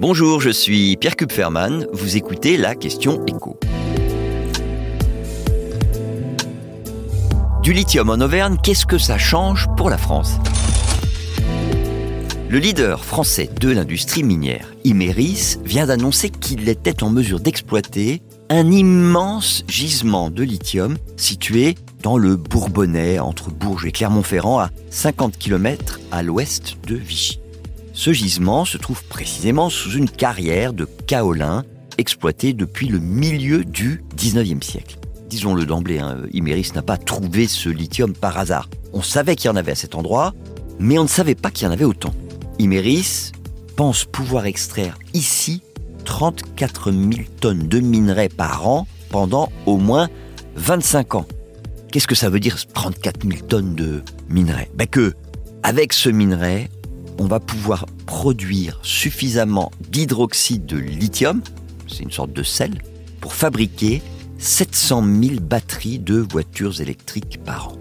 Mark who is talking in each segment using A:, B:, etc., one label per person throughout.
A: Bonjour, je suis Pierre Kupferman. Vous écoutez la question écho. Du lithium en Auvergne, qu'est-ce que ça change pour la France? Le leader français de l'industrie minière, Imeris, vient d'annoncer qu'il était en mesure d'exploiter un immense gisement de lithium situé dans le Bourbonnais, entre Bourges et Clermont-Ferrand, à 50 km à l'ouest de Vichy. Ce gisement se trouve précisément sous une carrière de kaolin exploitée depuis le milieu du 19e siècle. Disons-le d'emblée, hein, Imeris n'a pas trouvé ce lithium par hasard. On savait qu'il y en avait à cet endroit, mais on ne savait pas qu'il y en avait autant. Imeris pense pouvoir extraire ici 34 000 tonnes de minerais par an pendant au moins 25 ans. Qu'est-ce que ça veut dire 34 000 tonnes de minerais? Ben Que, avec ce minerai, on va pouvoir produire suffisamment d'hydroxyde de lithium, c'est une sorte de sel, pour fabriquer 700 000 batteries de voitures électriques par an.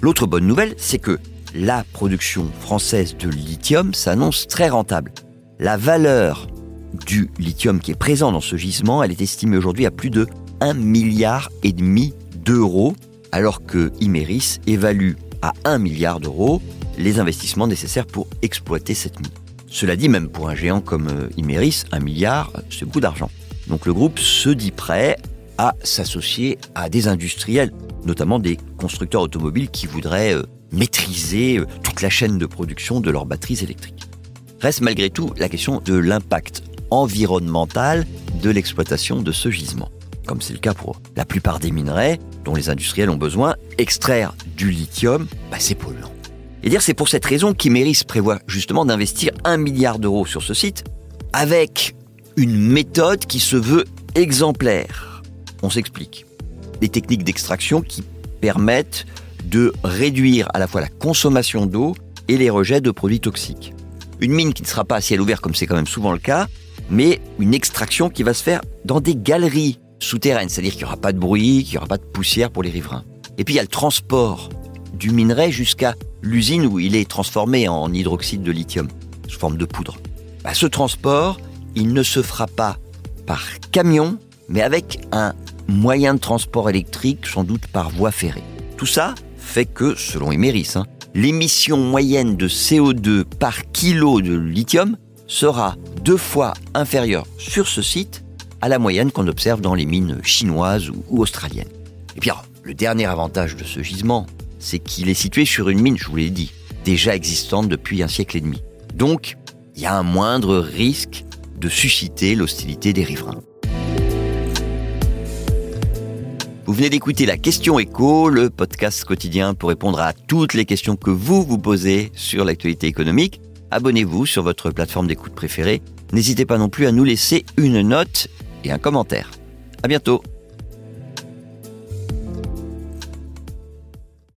A: L'autre bonne nouvelle, c'est que la production française de lithium s'annonce très rentable. La valeur du lithium qui est présent dans ce gisement, elle est estimée aujourd'hui à plus de 1 milliard d'euros, alors que Imeris évalue à 1 milliard d'euros les investissements nécessaires pour exploiter cette mine. Cela dit, même pour un géant comme euh, Imeris, un milliard, c'est beaucoup d'argent. Donc le groupe se dit prêt à s'associer à des industriels, notamment des constructeurs automobiles qui voudraient euh, maîtriser euh, toute la chaîne de production de leurs batteries électriques. Reste malgré tout la question de l'impact environnemental de l'exploitation de ce gisement. Comme c'est le cas pour la plupart des minerais dont les industriels ont besoin, extraire du lithium, bah, c'est polluant. Et dire c'est pour cette raison qu'Imeris prévoit justement d'investir un milliard d'euros sur ce site avec une méthode qui se veut exemplaire. On s'explique. Des techniques d'extraction qui permettent de réduire à la fois la consommation d'eau et les rejets de produits toxiques. Une mine qui ne sera pas à ciel ouvert comme c'est quand même souvent le cas, mais une extraction qui va se faire dans des galeries souterraines, c'est-à-dire qu'il n'y aura pas de bruit, qu'il n'y aura pas de poussière pour les riverains. Et puis il y a le transport du minerai jusqu'à l'usine où il est transformé en hydroxyde de lithium sous forme de poudre. Bah, ce transport, il ne se fera pas par camion, mais avec un moyen de transport électrique, sans doute par voie ferrée. Tout ça fait que, selon Emeris, hein, l'émission moyenne de CO2 par kilo de lithium sera deux fois inférieure sur ce site à la moyenne qu'on observe dans les mines chinoises ou australiennes. Et puis, le dernier avantage de ce gisement, c'est qu'il est situé sur une mine, je vous l'ai dit, déjà existante depuis un siècle et demi. Donc, il y a un moindre risque de susciter l'hostilité des riverains. Vous venez d'écouter la question écho, le podcast quotidien pour répondre à toutes les questions que vous vous posez sur l'actualité économique. Abonnez-vous sur votre plateforme d'écoute préférée. N'hésitez pas non plus à nous laisser une note et un commentaire. À bientôt.